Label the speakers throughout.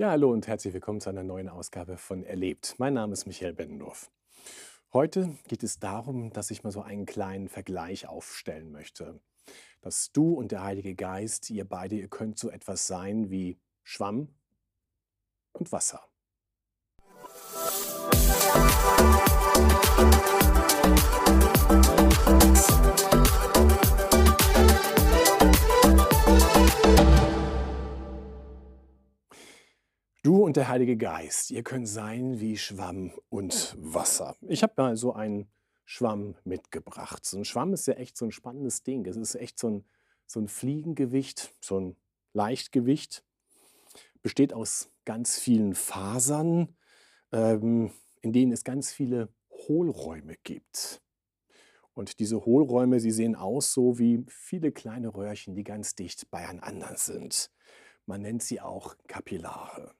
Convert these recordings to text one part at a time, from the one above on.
Speaker 1: Ja, hallo und herzlich willkommen zu einer neuen Ausgabe von Erlebt. Mein Name ist Michael Bendendorf. Heute geht es darum, dass ich mal so einen kleinen Vergleich aufstellen möchte. Dass du und der Heilige Geist, ihr beide, ihr könnt so etwas sein wie Schwamm und Wasser. Und der Heilige Geist, ihr könnt sein wie Schwamm und Wasser. Ich habe mal so einen Schwamm mitgebracht. So ein Schwamm ist ja echt so ein spannendes Ding. Es ist echt so ein, so ein Fliegengewicht, so ein Leichtgewicht. Besteht aus ganz vielen Fasern, ähm, in denen es ganz viele Hohlräume gibt. Und diese Hohlräume, sie sehen aus so wie viele kleine Röhrchen, die ganz dicht beieinander sind. Man nennt sie auch Kapillare.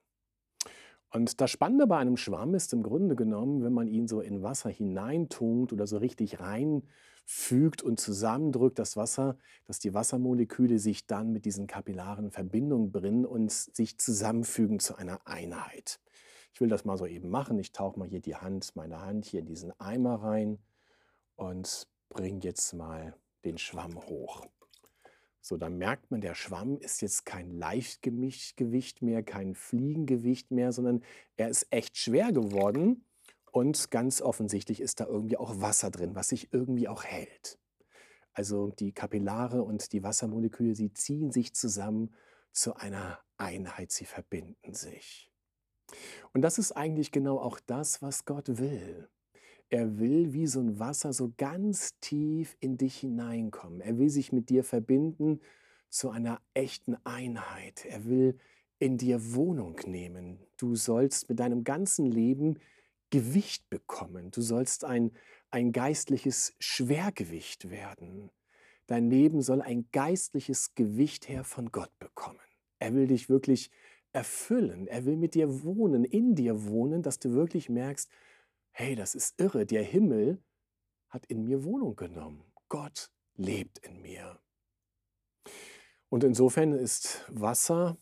Speaker 1: Und das Spannende bei einem Schwamm ist im Grunde genommen, wenn man ihn so in Wasser hineintunkt oder so richtig reinfügt und zusammendrückt, das Wasser, dass die Wassermoleküle sich dann mit diesen Kapillaren in Verbindung bringen und sich zusammenfügen zu einer Einheit. Ich will das mal so eben machen. Ich tauche mal hier die Hand, meine Hand hier in diesen Eimer rein und bringe jetzt mal den Schwamm hoch. So, dann merkt man, der Schwamm ist jetzt kein Leichtgewicht mehr, kein Fliegengewicht mehr, sondern er ist echt schwer geworden und ganz offensichtlich ist da irgendwie auch Wasser drin, was sich irgendwie auch hält. Also die Kapillare und die Wassermoleküle, sie ziehen sich zusammen zu einer Einheit, sie verbinden sich. Und das ist eigentlich genau auch das, was Gott will. Er will wie so ein Wasser so ganz tief in dich hineinkommen. Er will sich mit dir verbinden zu einer echten Einheit. Er will in dir Wohnung nehmen. Du sollst mit deinem ganzen Leben Gewicht bekommen. Du sollst ein, ein geistliches Schwergewicht werden. Dein Leben soll ein geistliches Gewicht her von Gott bekommen. Er will dich wirklich erfüllen. Er will mit dir wohnen, in dir wohnen, dass du wirklich merkst, hey, das ist irre, der Himmel hat in mir Wohnung genommen. Gott lebt in mir. Und insofern ist Wasser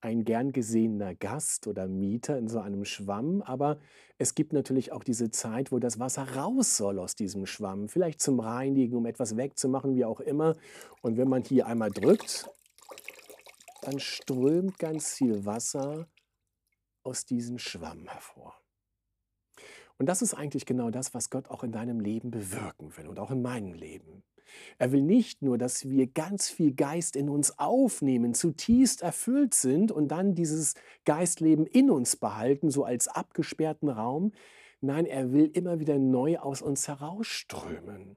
Speaker 1: ein gern gesehener Gast oder Mieter in so einem Schwamm, aber es gibt natürlich auch diese Zeit, wo das Wasser raus soll aus diesem Schwamm, vielleicht zum Reinigen, um etwas wegzumachen, wie auch immer. Und wenn man hier einmal drückt, dann strömt ganz viel Wasser aus diesem Schwamm hervor. Und das ist eigentlich genau das, was Gott auch in deinem Leben bewirken will und auch in meinem Leben. Er will nicht nur, dass wir ganz viel Geist in uns aufnehmen, zutiefst erfüllt sind und dann dieses Geistleben in uns behalten, so als abgesperrten Raum. Nein, er will immer wieder neu aus uns herausströmen.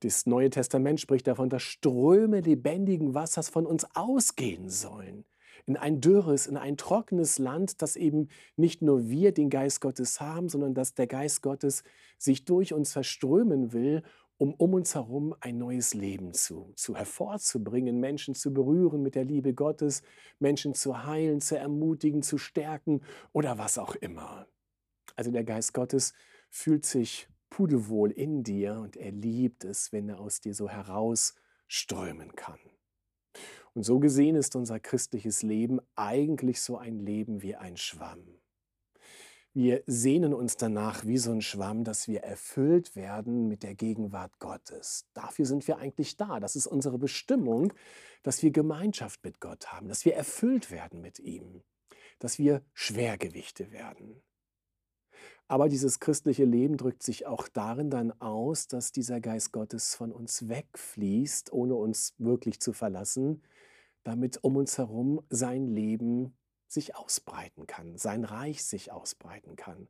Speaker 1: Das Neue Testament spricht davon, dass Ströme lebendigen Wassers von uns ausgehen sollen in ein dürres, in ein trockenes Land, dass eben nicht nur wir den Geist Gottes haben, sondern dass der Geist Gottes sich durch uns verströmen will, um um uns herum ein neues Leben zu, zu hervorzubringen, Menschen zu berühren mit der Liebe Gottes, Menschen zu heilen, zu ermutigen, zu stärken oder was auch immer. Also der Geist Gottes fühlt sich pudelwohl in dir und er liebt es, wenn er aus dir so herausströmen kann. Und so gesehen ist unser christliches Leben eigentlich so ein Leben wie ein Schwamm. Wir sehnen uns danach wie so ein Schwamm, dass wir erfüllt werden mit der Gegenwart Gottes. Dafür sind wir eigentlich da. Das ist unsere Bestimmung, dass wir Gemeinschaft mit Gott haben, dass wir erfüllt werden mit ihm, dass wir Schwergewichte werden. Aber dieses christliche Leben drückt sich auch darin dann aus, dass dieser Geist Gottes von uns wegfließt, ohne uns wirklich zu verlassen, damit um uns herum sein Leben sich ausbreiten kann, sein Reich sich ausbreiten kann.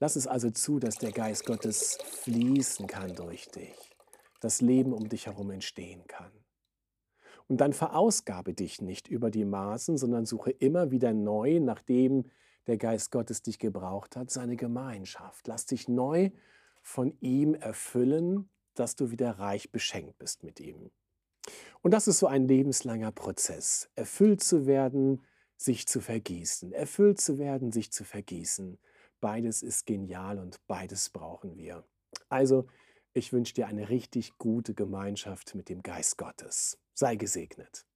Speaker 1: Lass es also zu, dass der Geist Gottes fließen kann durch dich, das Leben um dich herum entstehen kann. Und dann verausgabe dich nicht über die Maßen, sondern suche immer wieder neu, nachdem der Geist Gottes dich gebraucht hat, seine Gemeinschaft. Lass dich neu von ihm erfüllen, dass du wieder reich beschenkt bist mit ihm. Und das ist so ein lebenslanger Prozess, erfüllt zu werden, sich zu vergießen, erfüllt zu werden, sich zu vergießen. Beides ist genial und beides brauchen wir. Also, ich wünsche dir eine richtig gute Gemeinschaft mit dem Geist Gottes. Sei gesegnet.